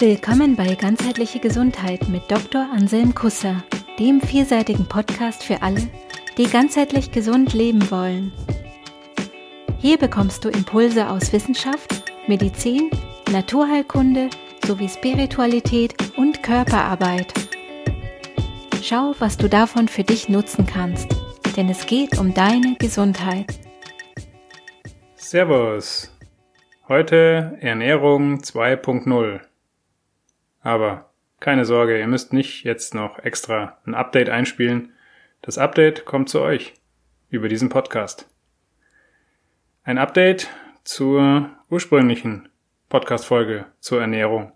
Willkommen bei Ganzheitliche Gesundheit mit Dr. Anselm Kusser, dem vielseitigen Podcast für alle, die ganzheitlich gesund leben wollen. Hier bekommst du Impulse aus Wissenschaft, Medizin, Naturheilkunde sowie Spiritualität und Körperarbeit. Schau, was du davon für dich nutzen kannst, denn es geht um deine Gesundheit. Servus. Heute Ernährung 2.0. Aber keine Sorge, ihr müsst nicht jetzt noch extra ein Update einspielen. Das Update kommt zu euch über diesen Podcast. Ein Update zur ursprünglichen Podcast-Folge zur Ernährung.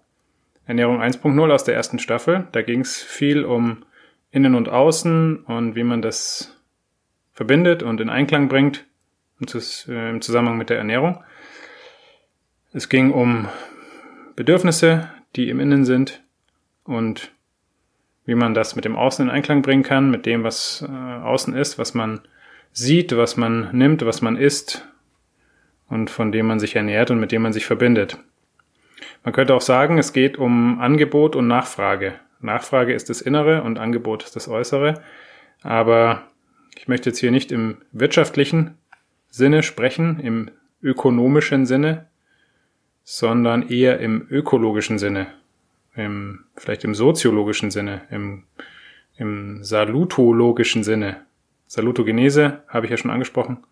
Ernährung 1.0 aus der ersten Staffel. Da ging es viel um Innen und Außen und wie man das verbindet und in Einklang bringt äh, im Zusammenhang mit der Ernährung. Es ging um Bedürfnisse, die im Innen sind und wie man das mit dem Außen in Einklang bringen kann, mit dem, was äh, außen ist, was man sieht, was man nimmt, was man isst und von dem man sich ernährt und mit dem man sich verbindet. Man könnte auch sagen, es geht um Angebot und Nachfrage. Nachfrage ist das Innere und Angebot ist das Äußere. Aber ich möchte jetzt hier nicht im wirtschaftlichen Sinne sprechen, im ökonomischen Sinne, sondern eher im ökologischen Sinne, im, vielleicht im soziologischen Sinne, im, im salutologischen Sinne. Salutogenese habe ich ja schon angesprochen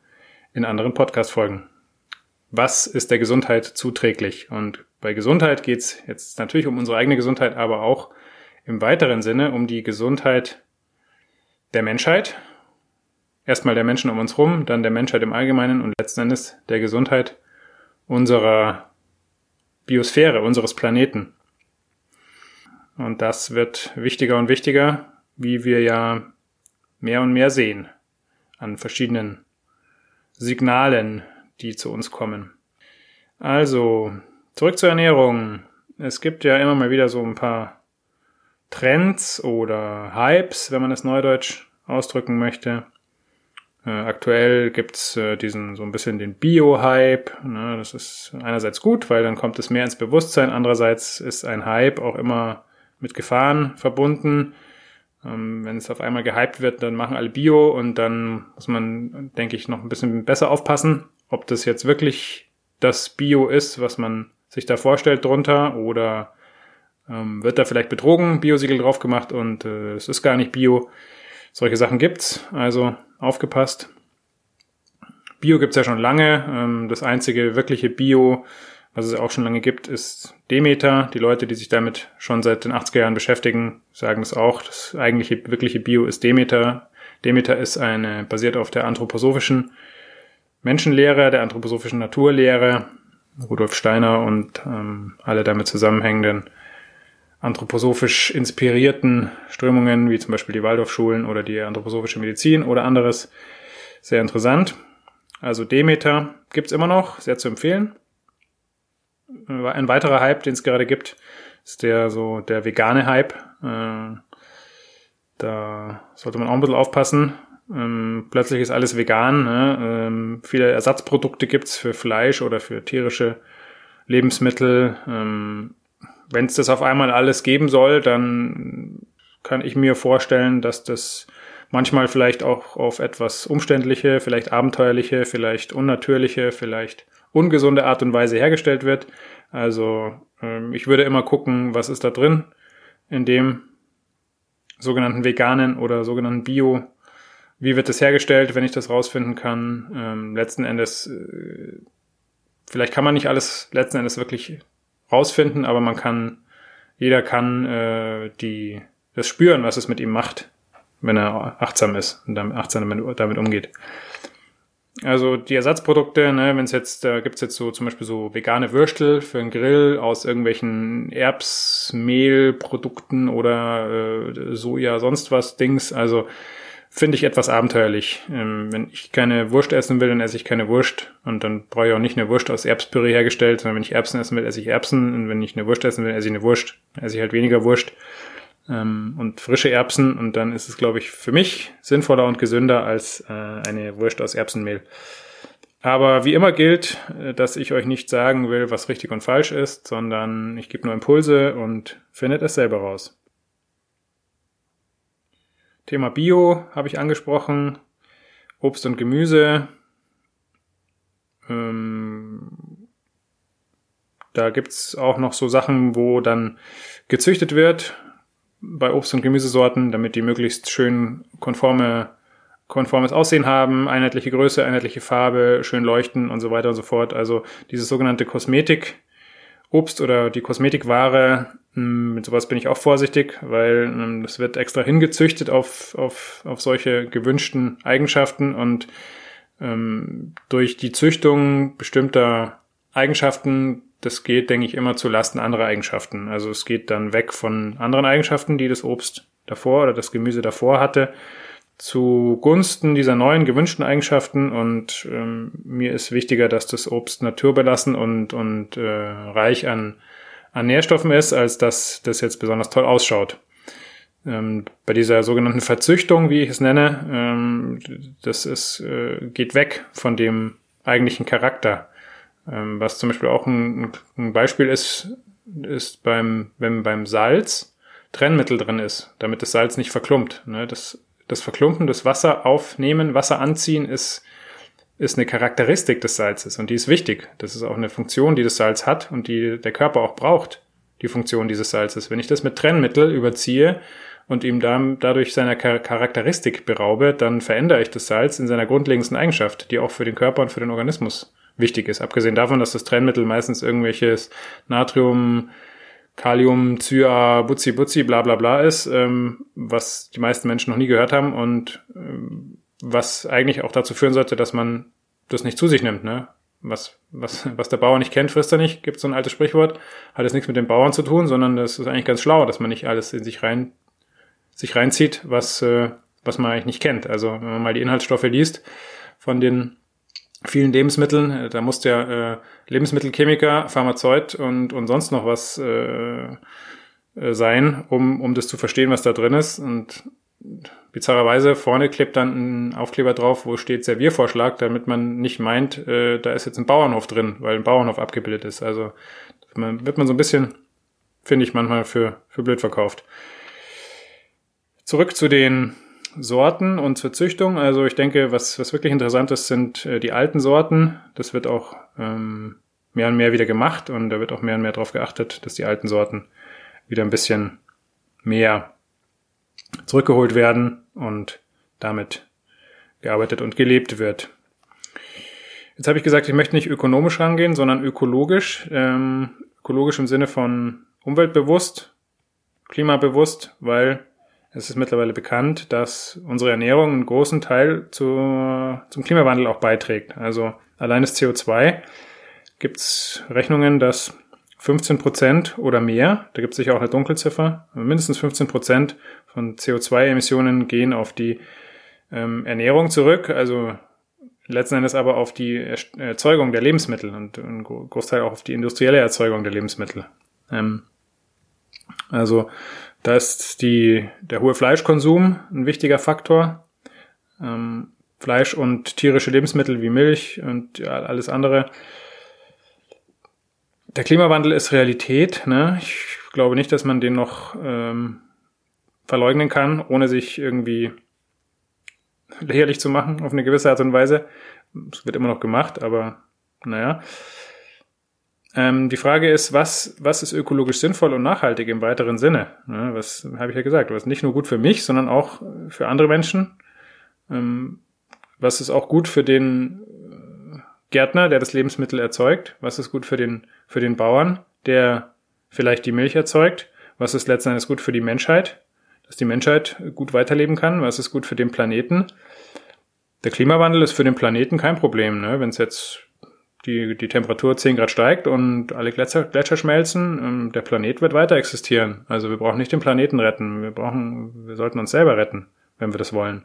in anderen Podcast-Folgen. Was ist der Gesundheit zuträglich? Und bei Gesundheit geht es jetzt natürlich um unsere eigene Gesundheit, aber auch im weiteren Sinne um die Gesundheit der Menschheit. Erstmal der Menschen um uns rum, dann der Menschheit im Allgemeinen und letzten Endes der Gesundheit unserer Biosphäre unseres Planeten. Und das wird wichtiger und wichtiger, wie wir ja mehr und mehr sehen an verschiedenen Signalen, die zu uns kommen. Also, zurück zur Ernährung. Es gibt ja immer mal wieder so ein paar Trends oder Hypes, wenn man es neudeutsch ausdrücken möchte. Äh, aktuell gibt's äh, diesen so ein bisschen den Bio-Hype. Ne? Das ist einerseits gut, weil dann kommt es mehr ins Bewusstsein. Andererseits ist ein Hype auch immer mit Gefahren verbunden. Ähm, wenn es auf einmal gehypt wird, dann machen alle Bio und dann muss man, denke ich, noch ein bisschen besser aufpassen, ob das jetzt wirklich das Bio ist, was man sich da vorstellt drunter oder ähm, wird da vielleicht betrogen, Biosiegel drauf gemacht und äh, es ist gar nicht Bio. Solche Sachen gibt's, also aufgepasst. Bio gibt's ja schon lange. Ähm, das einzige wirkliche Bio, was es auch schon lange gibt, ist Demeter. Die Leute, die sich damit schon seit den 80er Jahren beschäftigen, sagen es auch. Das eigentliche wirkliche Bio ist Demeter. Demeter ist eine basiert auf der anthroposophischen Menschenlehre, der anthroposophischen Naturlehre. Rudolf Steiner und ähm, alle damit zusammenhängenden anthroposophisch inspirierten Strömungen, wie zum Beispiel die Waldorfschulen oder die anthroposophische Medizin oder anderes. Sehr interessant. Also Demeter gibt's immer noch, sehr zu empfehlen. Ein weiterer Hype, den es gerade gibt, ist der so der vegane Hype. Äh, da sollte man auch ein bisschen aufpassen. Ähm, plötzlich ist alles vegan. Ne? Ähm, viele Ersatzprodukte gibt's für Fleisch oder für tierische Lebensmittel. Wenn es das auf einmal alles geben soll, dann kann ich mir vorstellen, dass das manchmal vielleicht auch auf etwas umständliche, vielleicht abenteuerliche, vielleicht unnatürliche, vielleicht ungesunde Art und Weise hergestellt wird. Also ähm, ich würde immer gucken, was ist da drin in dem sogenannten veganen oder sogenannten Bio. Wie wird das hergestellt, wenn ich das rausfinden kann? Ähm, letzten Endes, äh, vielleicht kann man nicht alles letzten Endes wirklich rausfinden, aber man kann, jeder kann äh, die, das spüren, was es mit ihm macht, wenn er achtsam ist und damit achtsam damit, damit umgeht. Also die Ersatzprodukte, ne, wenn es jetzt, da gibt's jetzt so zum Beispiel so vegane Würstel für einen Grill aus irgendwelchen Erbsmehlprodukten oder äh, Soja, sonst was Dings. Also finde ich etwas abenteuerlich. Ähm, wenn ich keine Wurst essen will, dann esse ich keine Wurst. Und dann brauche ich auch nicht eine Wurst aus Erbspüree hergestellt, sondern wenn ich Erbsen essen will, esse ich Erbsen. Und wenn ich eine Wurst essen will, esse ich eine Wurst. Dann esse ich halt weniger Wurst ähm, und frische Erbsen. Und dann ist es, glaube ich, für mich sinnvoller und gesünder als äh, eine Wurst aus Erbsenmehl. Aber wie immer gilt, äh, dass ich euch nicht sagen will, was richtig und falsch ist, sondern ich gebe nur Impulse und findet es selber raus. Thema Bio habe ich angesprochen, Obst und Gemüse. Ähm, da gibt's auch noch so Sachen, wo dann gezüchtet wird bei Obst- und Gemüsesorten, damit die möglichst schön konforme konformes Aussehen haben, einheitliche Größe, einheitliche Farbe, schön leuchten und so weiter und so fort. Also dieses sogenannte Kosmetik, Obst oder die Kosmetikware, hm, mit sowas bin ich auch vorsichtig, weil hm, das wird extra hingezüchtet auf, auf, auf solche gewünschten Eigenschaften und ähm, durch die Züchtung bestimmter Eigenschaften, das geht, denke ich, immer zu Lasten anderer Eigenschaften. Also es geht dann weg von anderen Eigenschaften, die das Obst davor oder das Gemüse davor hatte zugunsten dieser neuen gewünschten Eigenschaften und ähm, mir ist wichtiger, dass das Obst naturbelassen und, und äh, reich an, an Nährstoffen ist, als dass das jetzt besonders toll ausschaut. Ähm, bei dieser sogenannten Verzüchtung, wie ich es nenne, ähm, das ist, äh, geht weg von dem eigentlichen Charakter. Ähm, was zum Beispiel auch ein, ein Beispiel ist, ist beim, wenn beim Salz Trennmittel drin ist, damit das Salz nicht verklumpt. Ne? Das das Verklumpen, das Wasser aufnehmen, Wasser anziehen ist, ist eine Charakteristik des Salzes und die ist wichtig. Das ist auch eine Funktion, die das Salz hat und die der Körper auch braucht, die Funktion dieses Salzes. Wenn ich das mit Trennmittel überziehe und ihm dann dadurch seiner Charakteristik beraube, dann verändere ich das Salz in seiner grundlegendsten Eigenschaft, die auch für den Körper und für den Organismus wichtig ist. Abgesehen davon, dass das Trennmittel meistens irgendwelches Natrium, Kalium, Cya, Butzi, Butzi, bla bla bla ist, ähm, was die meisten Menschen noch nie gehört haben und ähm, was eigentlich auch dazu führen sollte, dass man das nicht zu sich nimmt. Ne? Was, was, was der Bauer nicht kennt, frisst er nicht, gibt so ein altes Sprichwort, hat es nichts mit den Bauern zu tun, sondern das ist eigentlich ganz schlau, dass man nicht alles in sich rein sich reinzieht, was, äh, was man eigentlich nicht kennt. Also wenn man mal die Inhaltsstoffe liest von den vielen Lebensmitteln. Äh, da muss der äh, Lebensmittelchemiker, Pharmazeut und, und sonst noch was äh, äh, sein, um, um das zu verstehen, was da drin ist. Und bizarrerweise vorne klebt dann ein Aufkleber drauf, wo steht Serviervorschlag, damit man nicht meint, äh, da ist jetzt ein Bauernhof drin, weil ein Bauernhof abgebildet ist. Also man, wird man so ein bisschen, finde ich manchmal, für, für blöd verkauft. Zurück zu den Sorten und zur Züchtung. Also ich denke, was, was wirklich interessant ist, sind äh, die alten Sorten. Das wird auch ähm, mehr und mehr wieder gemacht und da wird auch mehr und mehr darauf geachtet, dass die alten Sorten wieder ein bisschen mehr zurückgeholt werden und damit gearbeitet und gelebt wird. Jetzt habe ich gesagt, ich möchte nicht ökonomisch rangehen, sondern ökologisch. Ähm, ökologisch im Sinne von umweltbewusst, klimabewusst, weil es ist mittlerweile bekannt, dass unsere Ernährung einen großen Teil zu, zum Klimawandel auch beiträgt. Also allein das CO2 gibt es Rechnungen, dass 15 Prozent oder mehr, da gibt es sicher auch eine Dunkelziffer, mindestens 15 Prozent von CO2-Emissionen gehen auf die ähm, Ernährung zurück, also letzten Endes aber auf die Erzeugung der Lebensmittel und ein Großteil auch auf die industrielle Erzeugung der Lebensmittel. Ähm, also da ist die, der hohe Fleischkonsum ein wichtiger Faktor. Ähm, Fleisch und tierische Lebensmittel wie Milch und ja, alles andere. Der Klimawandel ist Realität. Ne? Ich glaube nicht, dass man den noch ähm, verleugnen kann, ohne sich irgendwie lächerlich zu machen auf eine gewisse Art und Weise. Es wird immer noch gemacht, aber naja. Ähm, die Frage ist, was, was ist ökologisch sinnvoll und nachhaltig im weiteren Sinne? Ja, was habe ich ja gesagt, was nicht nur gut für mich, sondern auch für andere Menschen. Ähm, was ist auch gut für den äh, Gärtner, der das Lebensmittel erzeugt? Was ist gut für den, für den Bauern, der vielleicht die Milch erzeugt? Was ist letzten Endes gut für die Menschheit? Dass die Menschheit gut weiterleben kann? Was ist gut für den Planeten? Der Klimawandel ist für den Planeten kein Problem. Ne? Wenn es jetzt die, die Temperatur 10 Grad steigt und alle Gletscher, Gletscher schmelzen, ähm, der Planet wird weiter existieren. Also wir brauchen nicht den Planeten retten, wir brauchen, wir sollten uns selber retten, wenn wir das wollen.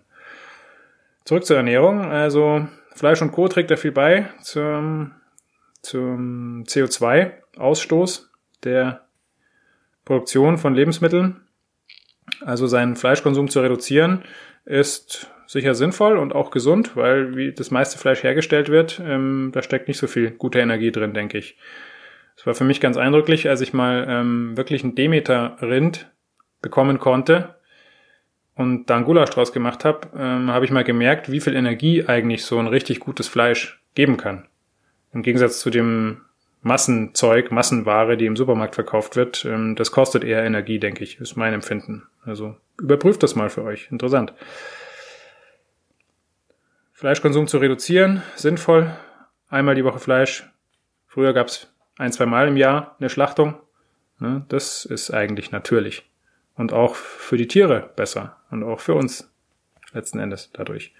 Zurück zur Ernährung. Also Fleisch und Co. trägt da viel bei zum, zum CO2-Ausstoß der Produktion von Lebensmitteln. Also seinen Fleischkonsum zu reduzieren, ist sicher sinnvoll und auch gesund, weil wie das meiste Fleisch hergestellt wird, ähm, da steckt nicht so viel gute Energie drin, denke ich. Es war für mich ganz eindrücklich, als ich mal ähm, wirklich ein Demeter-Rind bekommen konnte und da einen Gulasch draus gemacht habe, ähm, habe ich mal gemerkt, wie viel Energie eigentlich so ein richtig gutes Fleisch geben kann. Im Gegensatz zu dem Massenzeug, Massenware, die im Supermarkt verkauft wird, ähm, das kostet eher Energie, denke ich, ist mein Empfinden. Also überprüft das mal für euch. Interessant. Fleischkonsum zu reduzieren, sinnvoll. Einmal die Woche Fleisch. Früher gab es ein, zwei Mal im Jahr eine Schlachtung. Ne, das ist eigentlich natürlich. Und auch für die Tiere besser. Und auch für uns letzten Endes dadurch.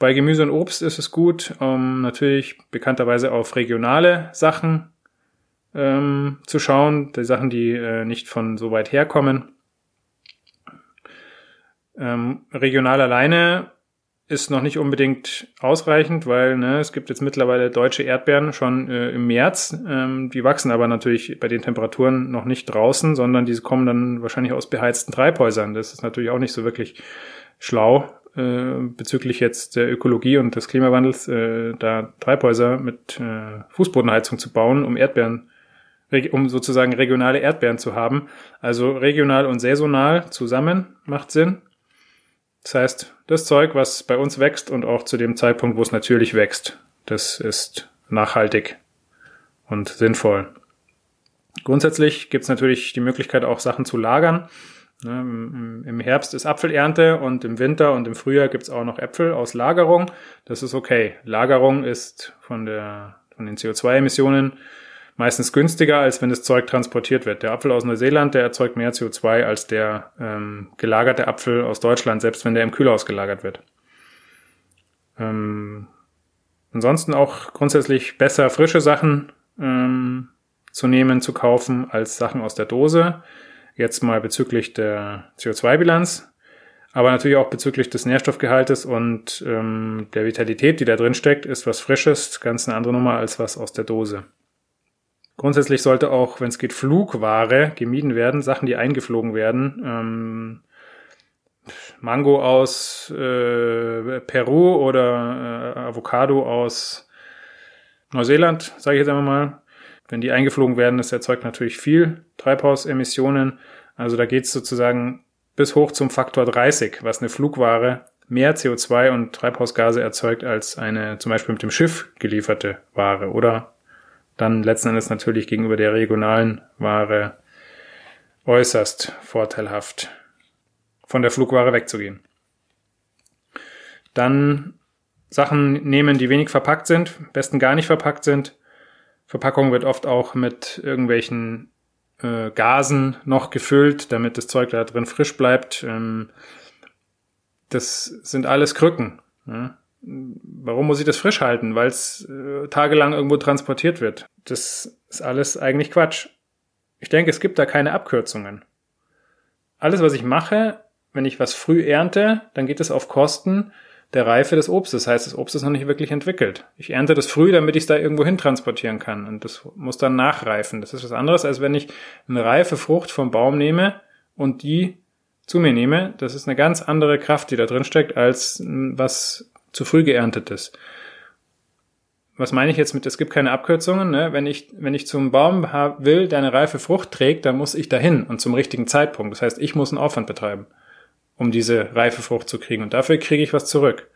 Bei Gemüse und Obst ist es gut, um natürlich bekannterweise auf regionale Sachen ähm, zu schauen, die Sachen, die äh, nicht von so weit herkommen. Ähm, regional alleine ist noch nicht unbedingt ausreichend, weil ne, es gibt jetzt mittlerweile deutsche Erdbeeren schon äh, im März. Ähm, die wachsen aber natürlich bei den Temperaturen noch nicht draußen, sondern diese kommen dann wahrscheinlich aus beheizten Treibhäusern. Das ist natürlich auch nicht so wirklich schlau äh, bezüglich jetzt der Ökologie und des Klimawandels, äh, da Treibhäuser mit äh, Fußbodenheizung zu bauen, um Erdbeeren um sozusagen regionale Erdbeeren zu haben. Also regional und saisonal zusammen macht Sinn. Das heißt, das Zeug, was bei uns wächst und auch zu dem Zeitpunkt, wo es natürlich wächst, das ist nachhaltig und sinnvoll. Grundsätzlich gibt es natürlich die Möglichkeit, auch Sachen zu lagern. Ne, Im Herbst ist Apfelernte und im Winter und im Frühjahr gibt es auch noch Äpfel aus Lagerung. Das ist okay. Lagerung ist von, der, von den CO2-Emissionen meistens günstiger, als wenn das Zeug transportiert wird. Der Apfel aus Neuseeland, der erzeugt mehr CO2 als der ähm, gelagerte Apfel aus Deutschland, selbst wenn der im Kühlhaus gelagert wird. Ähm, ansonsten auch grundsätzlich besser frische Sachen ähm, zu nehmen, zu kaufen, als Sachen aus der Dose. Jetzt mal bezüglich der CO2-Bilanz, aber natürlich auch bezüglich des Nährstoffgehaltes und ähm, der Vitalität, die da drin steckt, ist was Frisches, ganz eine andere Nummer als was aus der Dose. Grundsätzlich sollte auch, wenn es geht, Flugware gemieden werden, Sachen, die eingeflogen werden. Ähm, Mango aus äh, Peru oder äh, Avocado aus Neuseeland, sage ich jetzt einmal mal. Wenn die eingeflogen werden, das erzeugt natürlich viel Treibhausemissionen. Also da geht es sozusagen bis hoch zum Faktor 30, was eine Flugware mehr CO2 und Treibhausgase erzeugt als eine zum Beispiel mit dem Schiff gelieferte Ware oder dann letzten Endes natürlich gegenüber der regionalen Ware äußerst vorteilhaft, von der Flugware wegzugehen. Dann Sachen nehmen, die wenig verpackt sind, besten gar nicht verpackt sind. Verpackung wird oft auch mit irgendwelchen äh, Gasen noch gefüllt, damit das Zeug da drin frisch bleibt. Ähm, das sind alles Krücken. Ja? Warum muss ich das frisch halten? Weil es äh, tagelang irgendwo transportiert wird. Das ist alles eigentlich Quatsch. Ich denke, es gibt da keine Abkürzungen. Alles, was ich mache, wenn ich was früh ernte, dann geht es auf Kosten der Reife des Obstes. Das heißt, das Obst ist noch nicht wirklich entwickelt. Ich ernte das früh, damit ich es da irgendwo hin transportieren kann. Und das muss dann nachreifen. Das ist was anderes, als wenn ich eine reife Frucht vom Baum nehme und die zu mir nehme. Das ist eine ganz andere Kraft, die da drin steckt, als was zu früh geerntetes. Was meine ich jetzt mit, es gibt keine Abkürzungen, ne? wenn, ich, wenn ich zum Baum will, der eine reife Frucht trägt, dann muss ich dahin und zum richtigen Zeitpunkt. Das heißt, ich muss einen Aufwand betreiben, um diese reife Frucht zu kriegen und dafür kriege ich was zurück.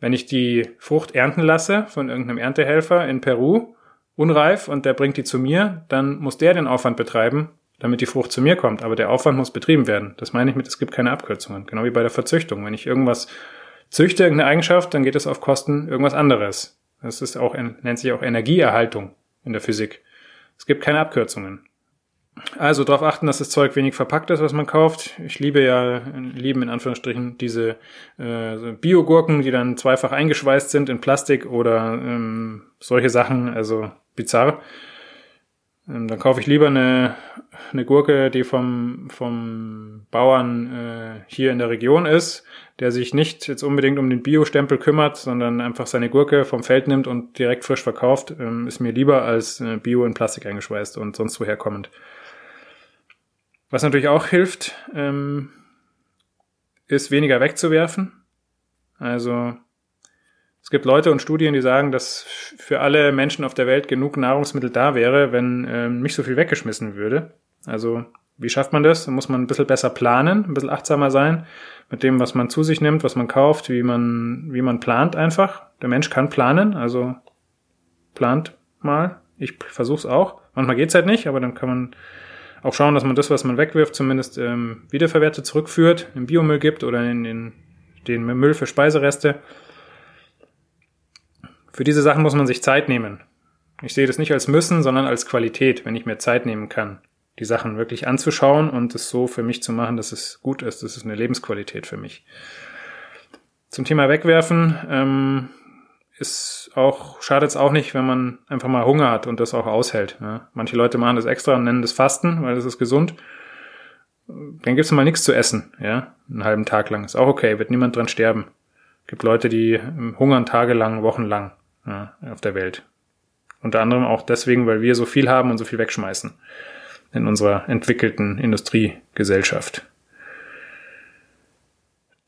Wenn ich die Frucht ernten lasse von irgendeinem Erntehelfer in Peru, unreif und der bringt die zu mir, dann muss der den Aufwand betreiben, damit die Frucht zu mir kommt. Aber der Aufwand muss betrieben werden. Das meine ich mit, es gibt keine Abkürzungen. Genau wie bei der Verzüchtung. Wenn ich irgendwas züchte irgendeine Eigenschaft, dann geht es auf Kosten irgendwas anderes. Das ist auch, nennt sich auch Energieerhaltung in der Physik. Es gibt keine Abkürzungen. Also darauf achten, dass das Zeug wenig verpackt ist, was man kauft. Ich liebe ja, lieben in Anführungsstrichen diese äh, Biogurken, die dann zweifach eingeschweißt sind in Plastik oder ähm, solche Sachen, also bizarr. Ähm, dann kaufe ich lieber eine, eine Gurke, die vom, vom Bauern äh, hier in der Region ist, der sich nicht jetzt unbedingt um den Bio-Stempel kümmert, sondern einfach seine Gurke vom Feld nimmt und direkt frisch verkauft, ähm, ist mir lieber als äh, Bio in Plastik eingeschweißt und sonst woher kommend. Was natürlich auch hilft, ähm, ist weniger wegzuwerfen. Also es gibt Leute und Studien, die sagen, dass für alle Menschen auf der Welt genug Nahrungsmittel da wäre, wenn ähm, nicht so viel weggeschmissen würde. Also wie schafft man das? Da muss man ein bisschen besser planen, ein bisschen achtsamer sein mit dem, was man zu sich nimmt, was man kauft, wie man, wie man plant einfach. Der Mensch kann planen, also plant mal. Ich versuche es auch. Manchmal geht's halt nicht, aber dann kann man auch schauen, dass man das, was man wegwirft, zumindest ähm, wiederverwertet zurückführt, im Biomüll gibt oder in den, den Müll für Speisereste. Für diese Sachen muss man sich Zeit nehmen. Ich sehe das nicht als müssen, sondern als Qualität, wenn ich mir Zeit nehmen kann, die Sachen wirklich anzuschauen und es so für mich zu machen, dass es gut ist. Das ist eine Lebensqualität für mich. Zum Thema Wegwerfen ähm, ist auch, schadet es auch nicht, wenn man einfach mal Hunger hat und das auch aushält. Ja. Manche Leute machen das extra und nennen das Fasten, weil das ist gesund. Dann gibt's mal nichts zu essen, ja, einen halben Tag lang. Ist auch okay, wird niemand dran sterben. Gibt Leute, die hungern tagelang, wochenlang ja, auf der Welt. Unter anderem auch deswegen, weil wir so viel haben und so viel wegschmeißen in unserer entwickelten Industriegesellschaft.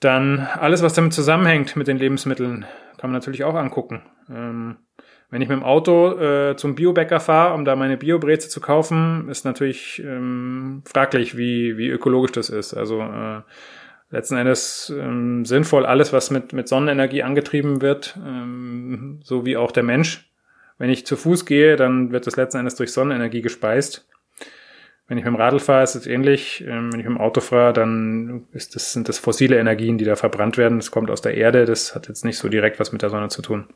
Dann alles, was damit zusammenhängt mit den Lebensmitteln, kann man natürlich auch angucken. Ähm, wenn ich mit dem Auto äh, zum Biobäcker fahre, um da meine Biobreze zu kaufen, ist natürlich ähm, fraglich, wie, wie ökologisch das ist. Also äh, letzten Endes ähm, sinnvoll alles, was mit, mit Sonnenenergie angetrieben wird, ähm, so wie auch der Mensch. Wenn ich zu Fuß gehe, dann wird das letzten Endes durch Sonnenenergie gespeist. Wenn ich mit dem Radl fahre, ist es ähnlich. Ähm, wenn ich mit dem Auto fahre, dann ist das, sind das fossile Energien, die da verbrannt werden. Das kommt aus der Erde. Das hat jetzt nicht so direkt was mit der Sonne zu tun.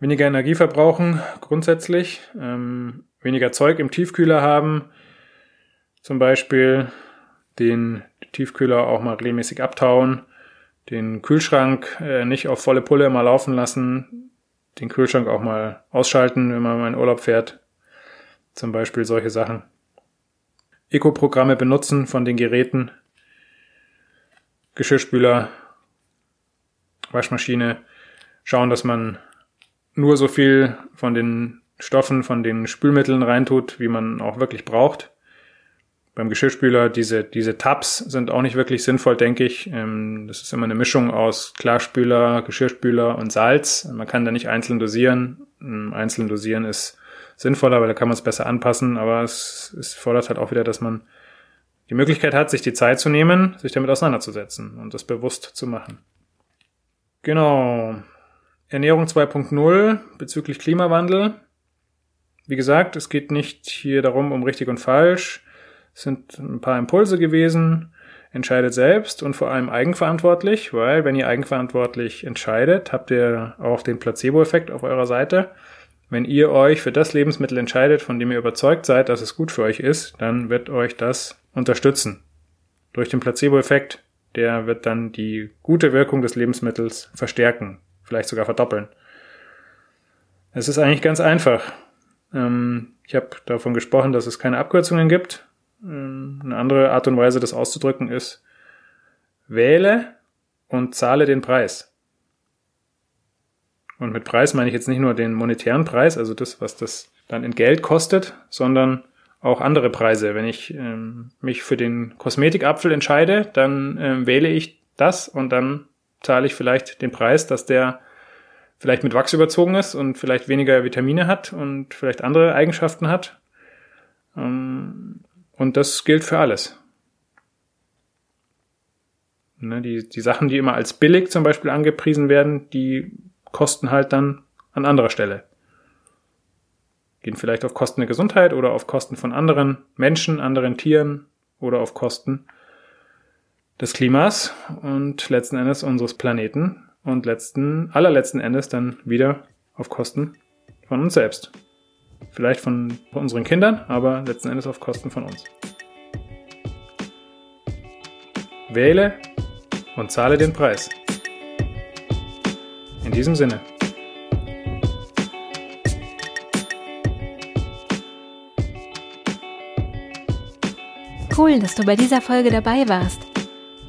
Weniger Energie verbrauchen grundsätzlich. Ähm, weniger Zeug im Tiefkühler haben. Zum Beispiel den Tiefkühler auch mal regelmäßig abtauen. Den Kühlschrank äh, nicht auf volle Pulle mal laufen lassen. Den Kühlschrank auch mal ausschalten, wenn man mal in Urlaub fährt zum Beispiel solche Sachen. Eco-Programme benutzen von den Geräten. Geschirrspüler, Waschmaschine. Schauen, dass man nur so viel von den Stoffen, von den Spülmitteln reintut, wie man auch wirklich braucht. Beim Geschirrspüler, diese, diese Tabs sind auch nicht wirklich sinnvoll, denke ich. Ähm, das ist immer eine Mischung aus Klarspüler, Geschirrspüler und Salz. Man kann da nicht einzeln dosieren. Einzeln dosieren ist sinnvoller, weil da kann man es besser anpassen, aber es, es fordert halt auch wieder, dass man die Möglichkeit hat, sich die Zeit zu nehmen, sich damit auseinanderzusetzen und das bewusst zu machen. Genau. Ernährung 2.0 bezüglich Klimawandel. Wie gesagt, es geht nicht hier darum, um richtig und falsch. Es sind ein paar Impulse gewesen. Entscheidet selbst und vor allem eigenverantwortlich, weil wenn ihr eigenverantwortlich entscheidet, habt ihr auch den Placebo-Effekt auf eurer Seite. Wenn ihr euch für das Lebensmittel entscheidet, von dem ihr überzeugt seid, dass es gut für euch ist, dann wird euch das unterstützen. Durch den Placebo-Effekt, der wird dann die gute Wirkung des Lebensmittels verstärken, vielleicht sogar verdoppeln. Es ist eigentlich ganz einfach. Ähm, ich habe davon gesprochen, dass es keine Abkürzungen gibt. Ähm, eine andere Art und Weise, das auszudrücken, ist, wähle und zahle den Preis. Und mit Preis meine ich jetzt nicht nur den monetären Preis, also das, was das dann in Geld kostet, sondern auch andere Preise. Wenn ich ähm, mich für den Kosmetikapfel entscheide, dann ähm, wähle ich das und dann zahle ich vielleicht den Preis, dass der vielleicht mit Wachs überzogen ist und vielleicht weniger Vitamine hat und vielleicht andere Eigenschaften hat. Ähm, und das gilt für alles. Ne, die, die Sachen, die immer als billig zum Beispiel angepriesen werden, die kosten halt dann an anderer Stelle. Gehen vielleicht auf Kosten der Gesundheit oder auf Kosten von anderen Menschen, anderen Tieren oder auf Kosten des Klimas und letzten Endes unseres Planeten und letzten, allerletzten Endes dann wieder auf Kosten von uns selbst. Vielleicht von, unseren Kindern, aber letzten Endes auf Kosten von uns. Wähle und zahle den Preis. In diesem Sinne. Cool, dass du bei dieser Folge dabei warst.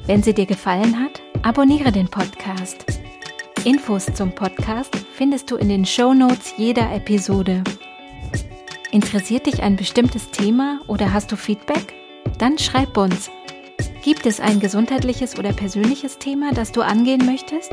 Wenn sie dir gefallen hat, abonniere den Podcast. Infos zum Podcast findest du in den Show Notes jeder Episode. Interessiert dich ein bestimmtes Thema oder hast du Feedback? Dann schreib uns Gibt es ein gesundheitliches oder persönliches Thema, das du angehen möchtest?